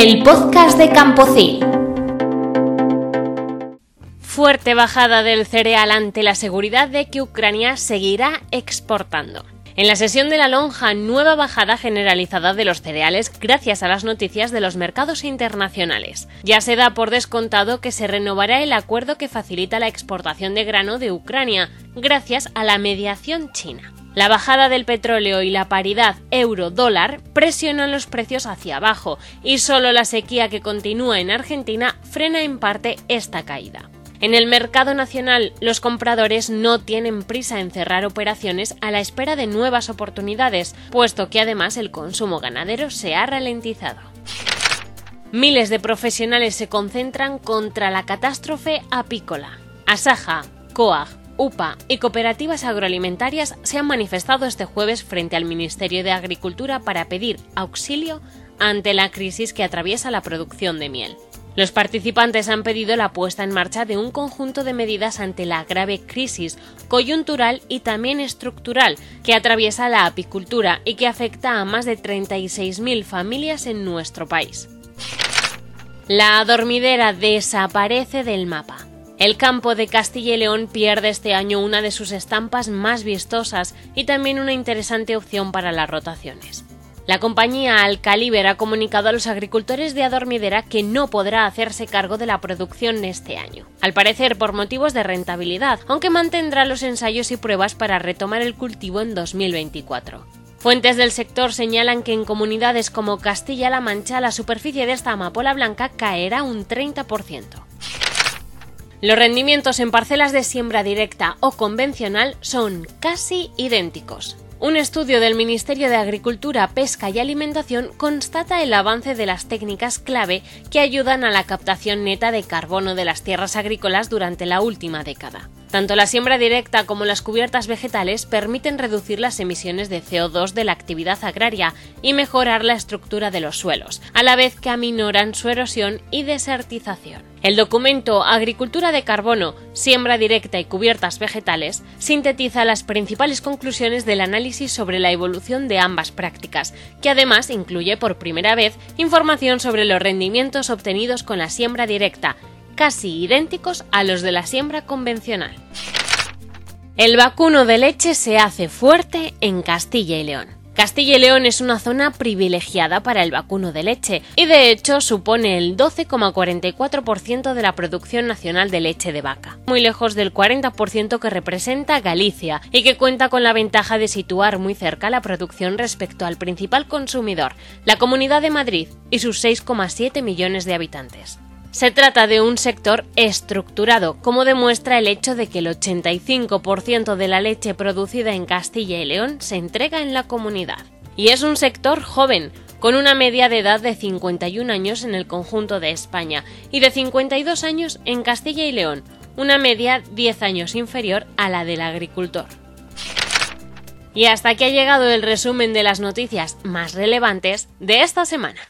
el podcast de Campocil. Fuerte bajada del cereal ante la seguridad de que Ucrania seguirá exportando. En la sesión de la lonja, nueva bajada generalizada de los cereales gracias a las noticias de los mercados internacionales. Ya se da por descontado que se renovará el acuerdo que facilita la exportación de grano de Ucrania, gracias a la mediación china. La bajada del petróleo y la paridad euro-dólar presionan los precios hacia abajo y solo la sequía que continúa en Argentina frena en parte esta caída. En el mercado nacional, los compradores no tienen prisa en cerrar operaciones a la espera de nuevas oportunidades, puesto que además el consumo ganadero se ha ralentizado. Miles de profesionales se concentran contra la catástrofe apícola. Asaja, COAG, UPA y cooperativas agroalimentarias se han manifestado este jueves frente al Ministerio de Agricultura para pedir auxilio ante la crisis que atraviesa la producción de miel. Los participantes han pedido la puesta en marcha de un conjunto de medidas ante la grave crisis coyuntural y también estructural que atraviesa la apicultura y que afecta a más de 36.000 familias en nuestro país. La adormidera desaparece del mapa. El campo de Castilla y León pierde este año una de sus estampas más vistosas y también una interesante opción para las rotaciones. La compañía Alcaliber ha comunicado a los agricultores de Adormidera que no podrá hacerse cargo de la producción este año, al parecer por motivos de rentabilidad, aunque mantendrá los ensayos y pruebas para retomar el cultivo en 2024. Fuentes del sector señalan que en comunidades como Castilla-La Mancha la superficie de esta amapola blanca caerá un 30%. Los rendimientos en parcelas de siembra directa o convencional son casi idénticos. Un estudio del Ministerio de Agricultura, Pesca y Alimentación constata el avance de las técnicas clave que ayudan a la captación neta de carbono de las tierras agrícolas durante la última década. Tanto la siembra directa como las cubiertas vegetales permiten reducir las emisiones de CO2 de la actividad agraria y mejorar la estructura de los suelos, a la vez que aminoran su erosión y desertización. El documento Agricultura de carbono, siembra directa y cubiertas vegetales sintetiza las principales conclusiones del análisis sobre la evolución de ambas prácticas, que además incluye por primera vez información sobre los rendimientos obtenidos con la siembra directa, casi idénticos a los de la siembra convencional. El vacuno de leche se hace fuerte en Castilla y León. Castilla y León es una zona privilegiada para el vacuno de leche y de hecho supone el 12,44% de la producción nacional de leche de vaca, muy lejos del 40% que representa Galicia y que cuenta con la ventaja de situar muy cerca la producción respecto al principal consumidor, la Comunidad de Madrid y sus 6,7 millones de habitantes. Se trata de un sector estructurado, como demuestra el hecho de que el 85% de la leche producida en Castilla y León se entrega en la comunidad. Y es un sector joven, con una media de edad de 51 años en el conjunto de España y de 52 años en Castilla y León, una media 10 años inferior a la del agricultor. Y hasta aquí ha llegado el resumen de las noticias más relevantes de esta semana.